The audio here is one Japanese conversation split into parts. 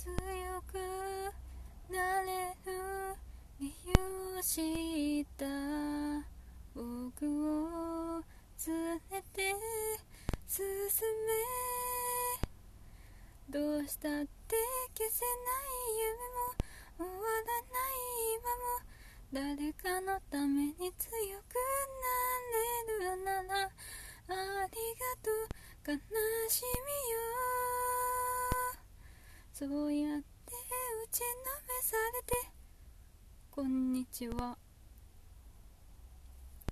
強くなれる理由を知った僕を連れて進めどうしたって消せない夢も終わらない今も誰かのために強くなれるならありがとう悲しみよそうやって打ちのめされて。こんにちは。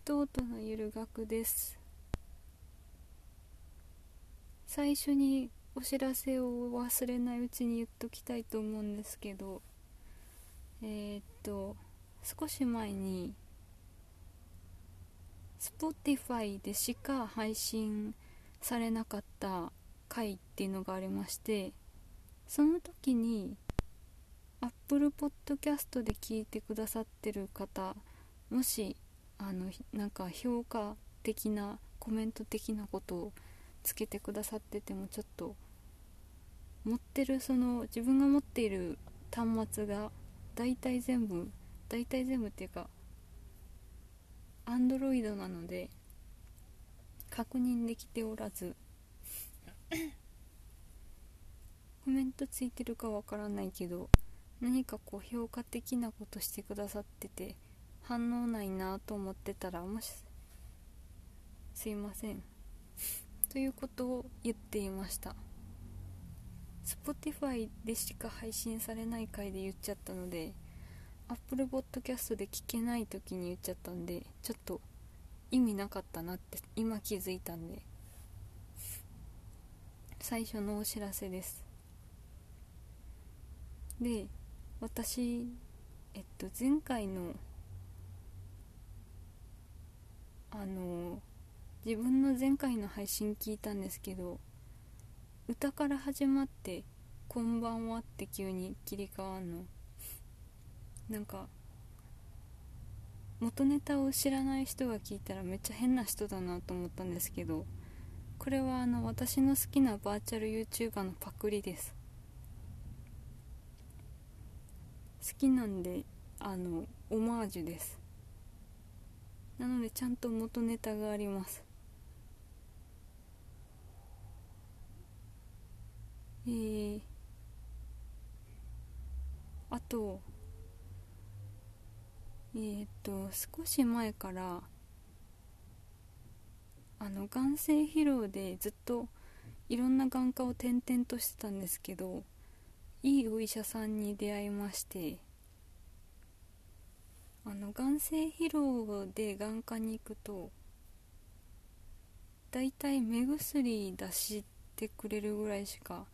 とうとのゆる学です。最初にお知らせを忘れないうちに言っときたいと思うんですけどえー、っと少し前に Spotify でしか配信されなかった回っていうのがありましてその時に Apple Podcast で聞いてくださってる方もしあのなんか評価的なコメント的なことをつけてくださっててもちょっと持ってるその自分が持っている端末が大体全部大体全部っていうか Android なので確認できておらず。コメントついてるかわからないけど何かこう評価的なことしてくださってて反応ないなと思ってたらもしすいません。ということを言っていました。Spotify でしか配信されない回で言っちゃったので Apple Podcast で聞けない時に言っちゃったんでちょっと意味なかったなって今気づいたんで。最初のお知らせです。で私えっと前回のあの自分の前回の配信聞いたんですけど歌から始まって「こんばんは」って急に切り替わんの。なんか元ネタを知らない人が聞いたらめっちゃ変な人だなと思ったんですけどこれはあの私の好きなバーチャル YouTuber のパクリです好きなんであのオマージュです。なのでちゃんと元ネタがあります。えー、あとえー、っと少し前からあの眼性疲労でずっといろんな眼科を転々としてたんですけどいいお医者さんに出会いましてあの眼性疲労で眼科に行くとだいたい目薬出してくれるぐらいしか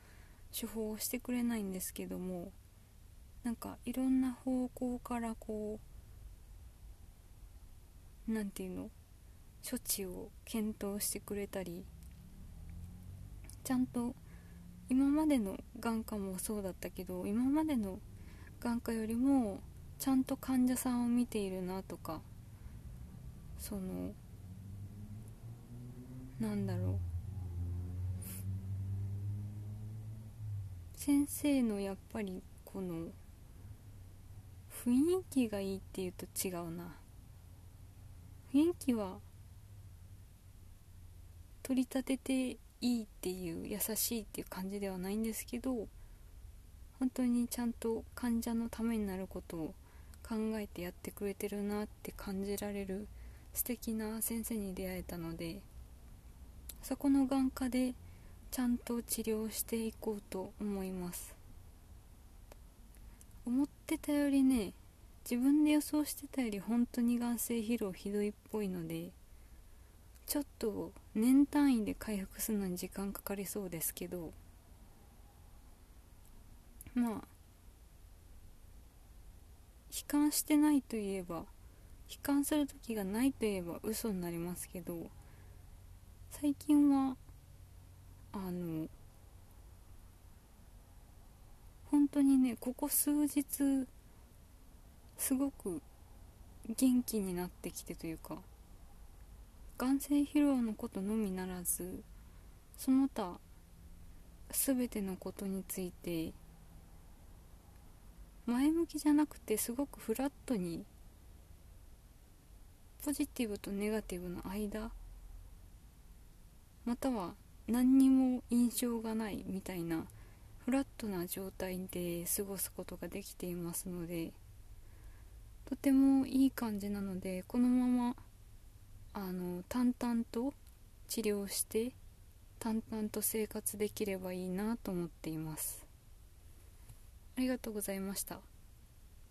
処方をしてくれないんですけどもなんかいろんな方向からこう何て言うの処置を検討してくれたりちゃんと今までの眼科もそうだったけど今までの眼科よりもちゃんと患者さんを見ているなとかそのなんだろう。先生のやっぱりこの雰囲気がいいっていうと違うな。雰囲気は取り立てていいっていう優しいっていう感じではないんですけど本当にちゃんと患者のためになることを考えてやってくれてるなって感じられる素敵な先生に出会えたのでそこの眼科でちゃんと治療していこうと思います。思ってたよりね自分で予想してたより本当に眼性疲労ひどいっぽいのでちょっと年単位で回復するのに時間かかりそうですけどまあ悲観してないといえば悲観する時がないといえば嘘になりますけど最近はあの本当にねここ数日すごく元気になってきてというか眼性疲労のことのみならずその他全てのことについて前向きじゃなくてすごくフラットにポジティブとネガティブの間または何にも印象がないみたいなフラットな状態で過ごすことができていますのでとてもいい感じなのでこのままあの淡々と治療して淡々と生活できればいいなと思っています。ありがとうございました。